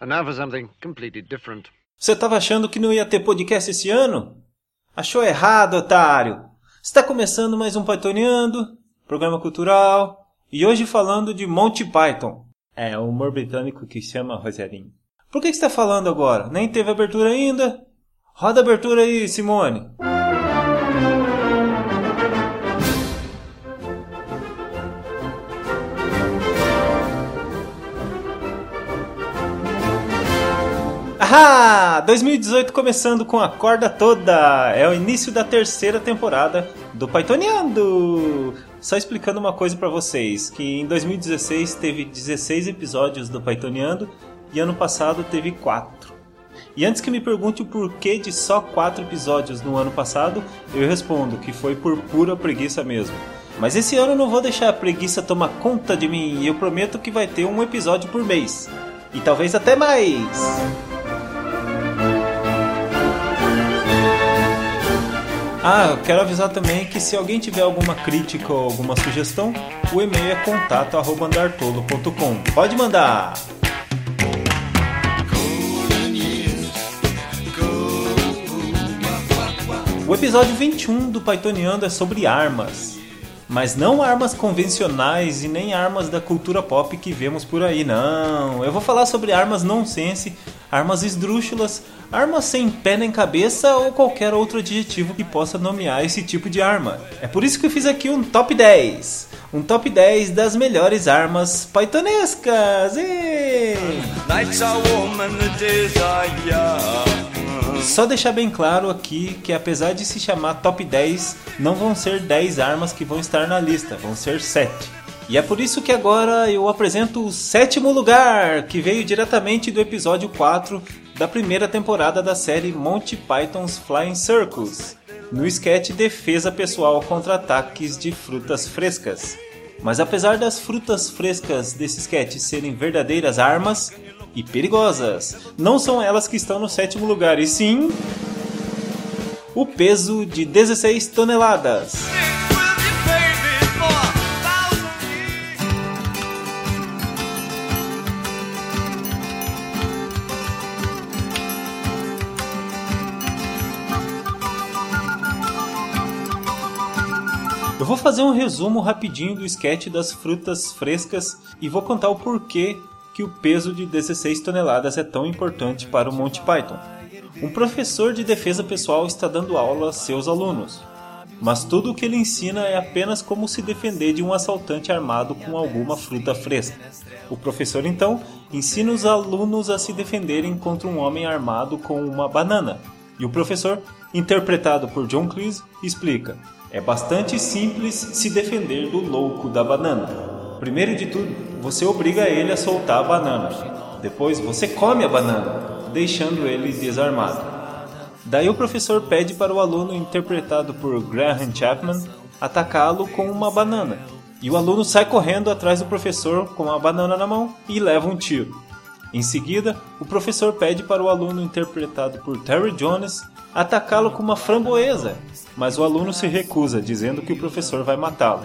And now for something completely different. Você estava achando que não ia ter podcast esse ano? Achou errado, otário! Está começando mais um Pythoniando, programa cultural, e hoje falando de Monty Python. É, o humor britânico que chama Roserinho. Por que que você está falando agora? Nem teve abertura ainda? Roda a abertura aí, Simone. Ah, 2018 começando com a corda toda. É o início da terceira temporada do Pythoniando. Só explicando uma coisa pra vocês, que em 2016 teve 16 episódios do Pythoniando e ano passado teve 4. E antes que me pergunte o porquê de só 4 episódios no ano passado, eu respondo que foi por pura preguiça mesmo. Mas esse ano eu não vou deixar a preguiça tomar conta de mim e eu prometo que vai ter um episódio por mês. E talvez até mais! Ah, quero avisar também que se alguém tiver alguma crítica ou alguma sugestão, o e-mail é contato@andartolo.com. Pode mandar. O episódio 21 do Pythoniando é sobre armas. Mas não armas convencionais e nem armas da cultura pop que vemos por aí, não. Eu vou falar sobre armas nonsense, armas esdrúxulas, armas sem pé nem cabeça ou qualquer outro adjetivo que possa nomear esse tipo de arma. É por isso que eu fiz aqui um top 10. Um top 10 das melhores armas pythonescas. E... Só deixar bem claro aqui que apesar de se chamar top 10, não vão ser 10 armas que vão estar na lista, vão ser 7. E é por isso que agora eu apresento o sétimo lugar, que veio diretamente do episódio 4 da primeira temporada da série Monty Python's Flying Circus, no sketch Defesa Pessoal contra Ataques de Frutas Frescas. Mas apesar das frutas frescas desse sketch serem verdadeiras armas, e perigosas. Não são elas que estão no sétimo lugar, e sim. O peso de 16 toneladas. Fazer um resumo rapidinho do sketch das frutas frescas e vou contar o porquê que o peso de 16 toneladas é tão importante para o Monty Python. Um professor de defesa pessoal está dando aula a seus alunos, mas tudo o que ele ensina é apenas como se defender de um assaltante armado com alguma fruta fresca. O professor então ensina os alunos a se defenderem contra um homem armado com uma banana. E o professor, interpretado por John Cleese, explica: é bastante simples se defender do louco da banana. Primeiro de tudo, você obriga ele a soltar a banana. Depois, você come a banana, deixando ele desarmado. Daí o professor pede para o aluno interpretado por Graham Chapman atacá-lo com uma banana. E o aluno sai correndo atrás do professor com a banana na mão e leva um tiro. Em seguida, o professor pede para o aluno interpretado por Terry Jones atacá-lo com uma framboesa, mas o aluno se recusa, dizendo que o professor vai matá-lo.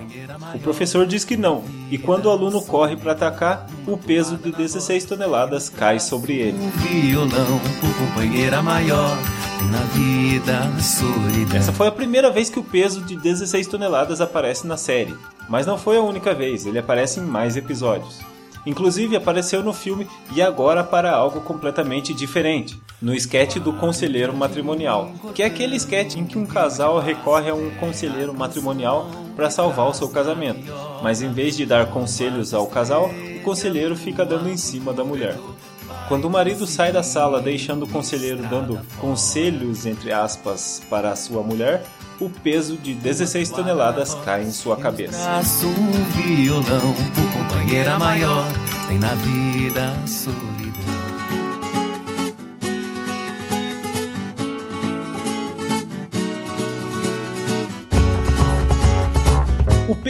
O professor diz que não, e quando o aluno corre para atacar, o peso de 16 toneladas cai sobre ele. Solidão. Essa foi a primeira vez que o peso de 16 toneladas aparece na série, mas não foi a única vez, ele aparece em mais episódios. Inclusive apareceu no filme e agora para algo completamente diferente, no sketch do conselheiro matrimonial, que é aquele sketch em que um casal recorre a um conselheiro matrimonial para salvar o seu casamento, mas em vez de dar conselhos ao casal, o conselheiro fica dando em cima da mulher. Quando o marido sai da sala deixando o conselheiro dando conselhos entre aspas para a sua mulher, o peso de 16 toneladas cai em sua cabeça. Um violão, companheira maior, tem na vida solidão.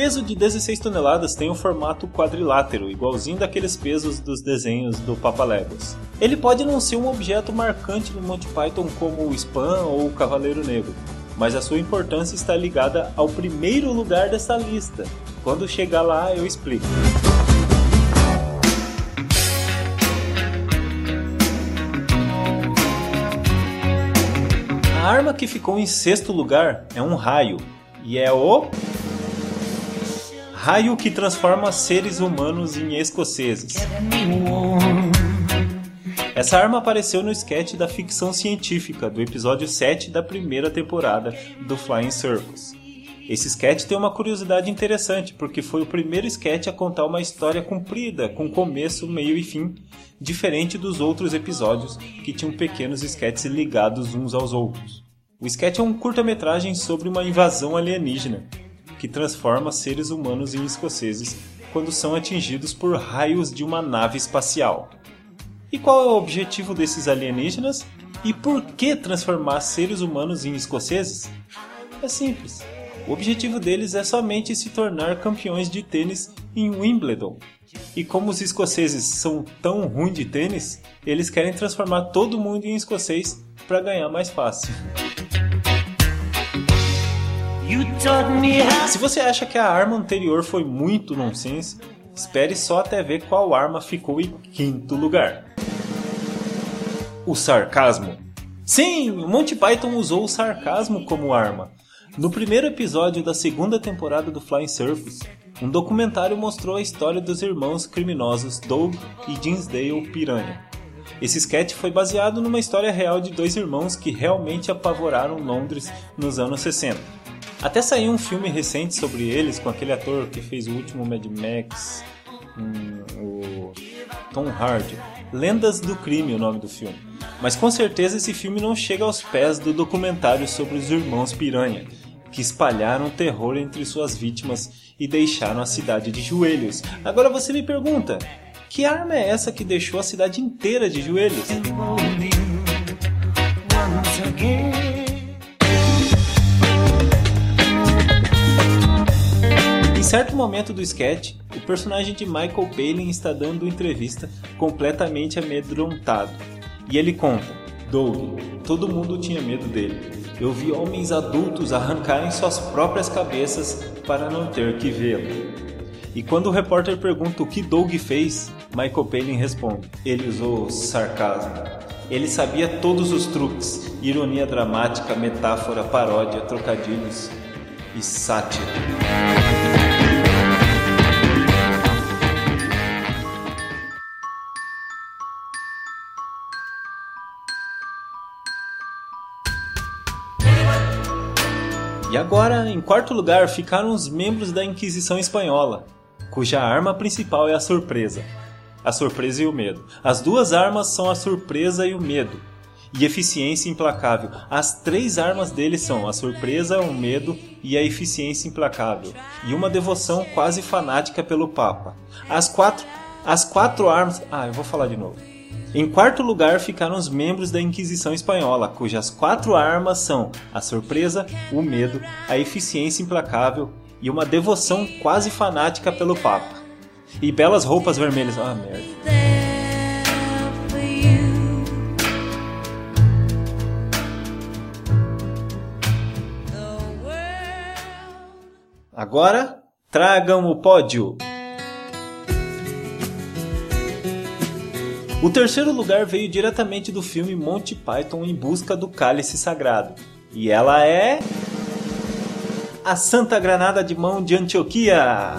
peso de 16 toneladas tem um formato quadrilátero, igualzinho daqueles pesos dos desenhos do Papaléguas. Ele pode não ser um objeto marcante no Monty Python como o Spam ou o Cavaleiro Negro, mas a sua importância está ligada ao primeiro lugar dessa lista. Quando chegar lá, eu explico. A arma que ficou em sexto lugar é um raio, e é o Raio que transforma seres humanos em escoceses. Essa arma apareceu no sketch da ficção científica do episódio 7 da primeira temporada do Flying Circus. Esse sketch tem uma curiosidade interessante, porque foi o primeiro sketch a contar uma história comprida, com começo, meio e fim, diferente dos outros episódios que tinham pequenos sketches ligados uns aos outros. O sketch é um curta-metragem sobre uma invasão alienígena, que transforma seres humanos em escoceses quando são atingidos por raios de uma nave espacial. E qual é o objetivo desses alienígenas? E por que transformar seres humanos em escoceses? É simples o objetivo deles é somente se tornar campeões de tênis em Wimbledon. E como os escoceses são tão ruins de tênis, eles querem transformar todo mundo em escocês para ganhar mais fácil. Se você acha que a arma anterior foi muito nonsense, espere só até ver qual arma ficou em quinto lugar. O sarcasmo. Sim, Monty Python usou o sarcasmo como arma. No primeiro episódio da segunda temporada do Flying Circus, um documentário mostrou a história dos irmãos criminosos Doug e Jinsdale Piranha. Esse sketch foi baseado numa história real de dois irmãos que realmente apavoraram Londres nos anos 60. Até saiu um filme recente sobre eles com aquele ator que fez o último Mad Max, hum, o Tom Hardy. Lendas do Crime, o nome do filme. Mas com certeza esse filme não chega aos pés do documentário sobre os irmãos Piranha, que espalharam terror entre suas vítimas e deixaram a cidade de joelhos. Agora você me pergunta: que arma é essa que deixou a cidade inteira de joelhos? Certo momento do sketch, o personagem de Michael Palin está dando entrevista completamente amedrontado. E ele conta: Doug, todo mundo tinha medo dele eu vi homens adultos arrancarem suas próprias cabeças para não ter que vê-lo. E quando o repórter pergunta o que Doug fez, Michael Palin responde: ele usou sarcasmo. Ele sabia todos os truques, ironia dramática, metáfora, paródia, trocadilhos e sátira. E agora, em quarto lugar, ficaram os membros da Inquisição Espanhola, cuja arma principal é a surpresa. A surpresa e o medo. As duas armas são a surpresa e o medo. E eficiência implacável. As três armas deles são a surpresa, o medo e a eficiência implacável. E uma devoção quase fanática pelo Papa. As quatro, as quatro armas. Ah, eu vou falar de novo. Em quarto lugar ficaram os membros da Inquisição Espanhola, cujas quatro armas são a surpresa, o medo, a eficiência implacável e uma devoção quase fanática pelo Papa. E belas roupas vermelhas. Ah, merda. Agora, tragam o pódio. O terceiro lugar veio diretamente do filme Monty Python em busca do cálice sagrado. E ela é. A Santa Granada de Mão de Antioquia!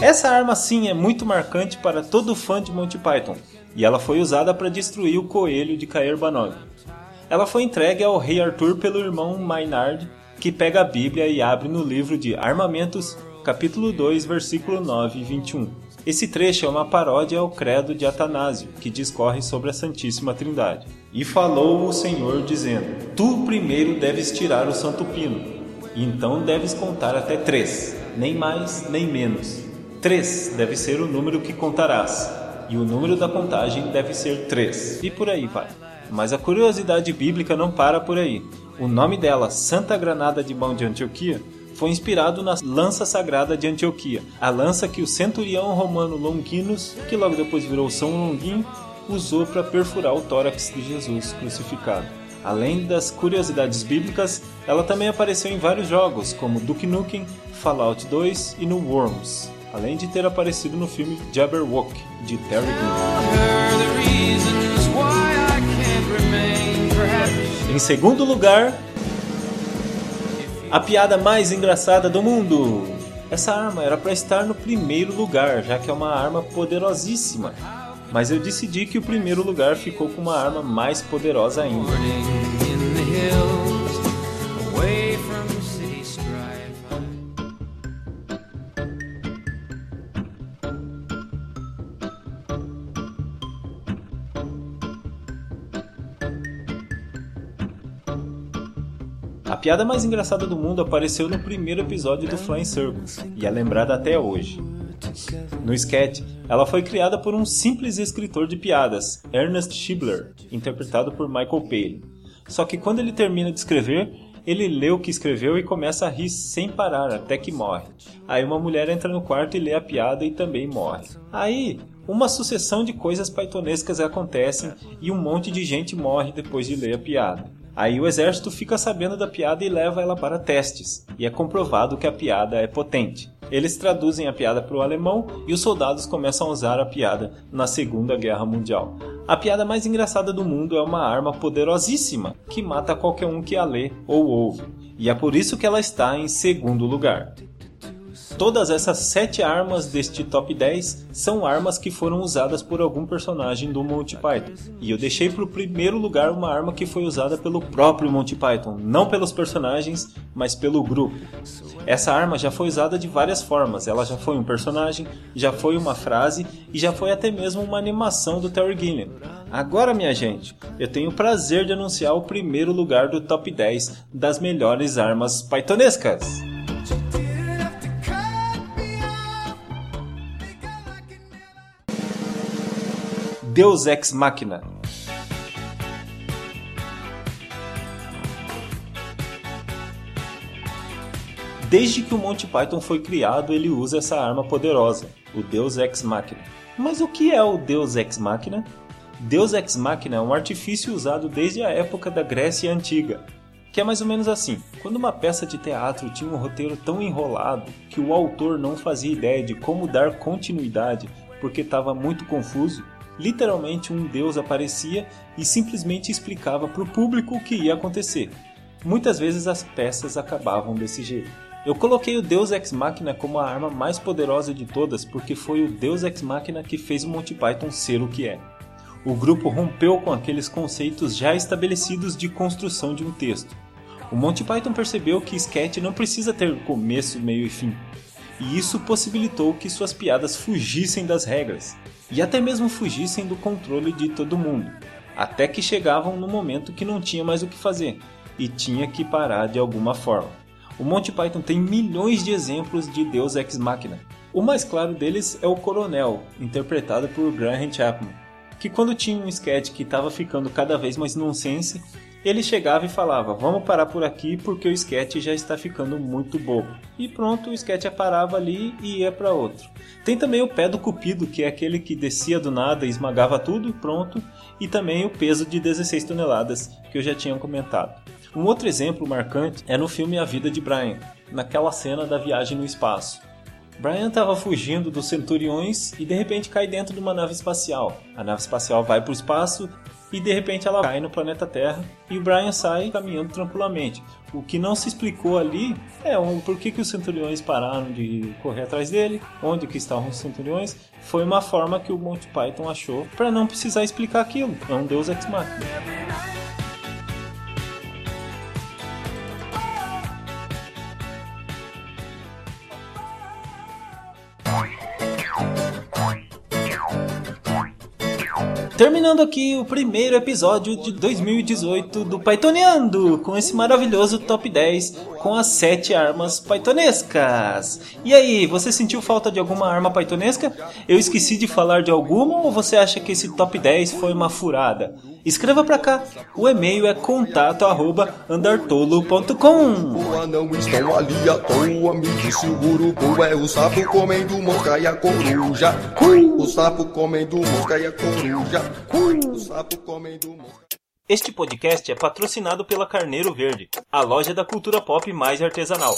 Essa arma sim é muito marcante para todo fã de Monty Python, e ela foi usada para destruir o coelho de Caer Banog. Ela foi entregue ao rei Arthur pelo irmão Maynard, que pega a Bíblia e abre no livro de Armamentos, capítulo 2, versículo 9 e 21. Esse trecho é uma paródia ao credo de Atanásio, que discorre sobre a Santíssima Trindade. E falou o Senhor, dizendo: Tu primeiro deves tirar o santo pino, e então deves contar até três, nem mais nem menos. Três deve ser o número que contarás, e o número da contagem deve ser três. E por aí vai. Mas a curiosidade bíblica não para por aí. O nome dela, Santa Granada de Mão de Antioquia, foi inspirado na lança sagrada de Antioquia, a lança que o centurião romano Longinus, que logo depois virou São Longuinho, usou para perfurar o tórax de Jesus crucificado. Além das curiosidades bíblicas, ela também apareceu em vários jogos, como Duke Nukem, Fallout 2 e no Worms, além de ter aparecido no filme Jabberwock, de Terry Gilliam. segundo lugar, a piada mais engraçada do mundo. Essa arma era para estar no primeiro lugar, já que é uma arma poderosíssima. Mas eu decidi que o primeiro lugar ficou com uma arma mais poderosa ainda. A piada mais engraçada do mundo apareceu no primeiro episódio do Flying Circus e é lembrada até hoje. No sketch, ela foi criada por um simples escritor de piadas, Ernest Schibler, interpretado por Michael Palin. Só que quando ele termina de escrever, ele lê o que escreveu e começa a rir sem parar até que morre. Aí uma mulher entra no quarto e lê a piada e também morre. Aí, uma sucessão de coisas paitonescas acontecem e um monte de gente morre depois de ler a piada. Aí o exército fica sabendo da piada e leva ela para testes, e é comprovado que a piada é potente. Eles traduzem a piada para o alemão e os soldados começam a usar a piada na Segunda Guerra Mundial. A piada mais engraçada do mundo é uma arma poderosíssima que mata qualquer um que a lê ou ouve, e é por isso que ela está em segundo lugar. Todas essas sete armas deste top 10 são armas que foram usadas por algum personagem do Monty Python. E eu deixei para o primeiro lugar uma arma que foi usada pelo próprio Monty Python, não pelos personagens, mas pelo grupo. Essa arma já foi usada de várias formas. Ela já foi um personagem, já foi uma frase e já foi até mesmo uma animação do Terry Gilliam. Agora, minha gente, eu tenho o prazer de anunciar o primeiro lugar do top 10 das melhores armas pythonescas. Deus Ex Machina. Desde que o Monty Python foi criado, ele usa essa arma poderosa, o Deus Ex Machina. Mas o que é o Deus Ex Machina? Deus Ex Machina é um artifício usado desde a época da Grécia Antiga, que é mais ou menos assim: quando uma peça de teatro tinha um roteiro tão enrolado que o autor não fazia ideia de como dar continuidade porque estava muito confuso, literalmente um deus aparecia e simplesmente explicava para o público o que ia acontecer. Muitas vezes as peças acabavam desse jeito. Eu coloquei o Deus Ex Machina como a arma mais poderosa de todas porque foi o Deus Ex Machina que fez o Monty Python ser o que é. O grupo rompeu com aqueles conceitos já estabelecidos de construção de um texto. O Monty Python percebeu que sketch não precisa ter começo, meio e fim, e isso possibilitou que suas piadas fugissem das regras e até mesmo fugissem do controle de todo mundo, até que chegavam no momento que não tinha mais o que fazer e tinha que parar de alguma forma. O Monty Python tem milhões de exemplos de Deus Ex Machina. O mais claro deles é o Coronel, interpretado por Graham Chapman, que quando tinha um sketch que estava ficando cada vez mais nonsense, ele chegava e falava: Vamos parar por aqui porque o sketch já está ficando muito bobo. E pronto, o sketch parava ali e ia para outro. Tem também o pé do Cupido, que é aquele que descia do nada e esmagava tudo, pronto. E também o peso de 16 toneladas, que eu já tinha comentado. Um outro exemplo marcante é no filme A Vida de Brian, naquela cena da viagem no espaço. Brian estava fugindo dos centuriões e de repente cai dentro de uma nave espacial. A nave espacial vai para o espaço e de repente ela cai no planeta Terra e o Brian sai caminhando tranquilamente. O que não se explicou ali é um, por que, que os centuriões pararam de correr atrás dele, onde que estavam os centuriões. Foi uma forma que o Monty Python achou para não precisar explicar aquilo. É um deus ex machina. Terminando aqui o primeiro episódio de 2018 do Pythoniando, com esse maravilhoso top 10 com as 7 armas pythonescas. E aí, você sentiu falta de alguma arma pythonesca? Eu esqueci de falar de alguma ou você acha que esse top 10 foi uma furada? Escreva pra cá. O e-mail é contato@andartolo.com. O anão estão ali à toa, me disse o urubu é o sapo comendo mosca e a coruja. O sapo comendo mosca e a coruja. O sapo comendo mosca. Este podcast é patrocinado pela Carneiro Verde, a loja da cultura pop mais artesanal.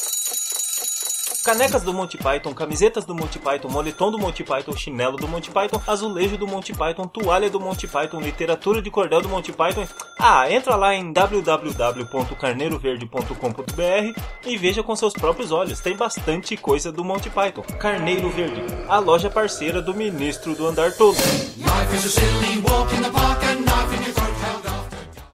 Canecas do Monty Python, camisetas do Monty Python, moletom do Monty Python, chinelo do Monty Python, azulejo do Monty Python, toalha do Monty Python, literatura de cordel do Monty Python. Ah, entra lá em www.carneiroverde.com.br e veja com seus próprios olhos. Tem bastante coisa do Monty Python. Carneiro Verde, a loja parceira do ministro do andar todo. Life is a silly walk in the park and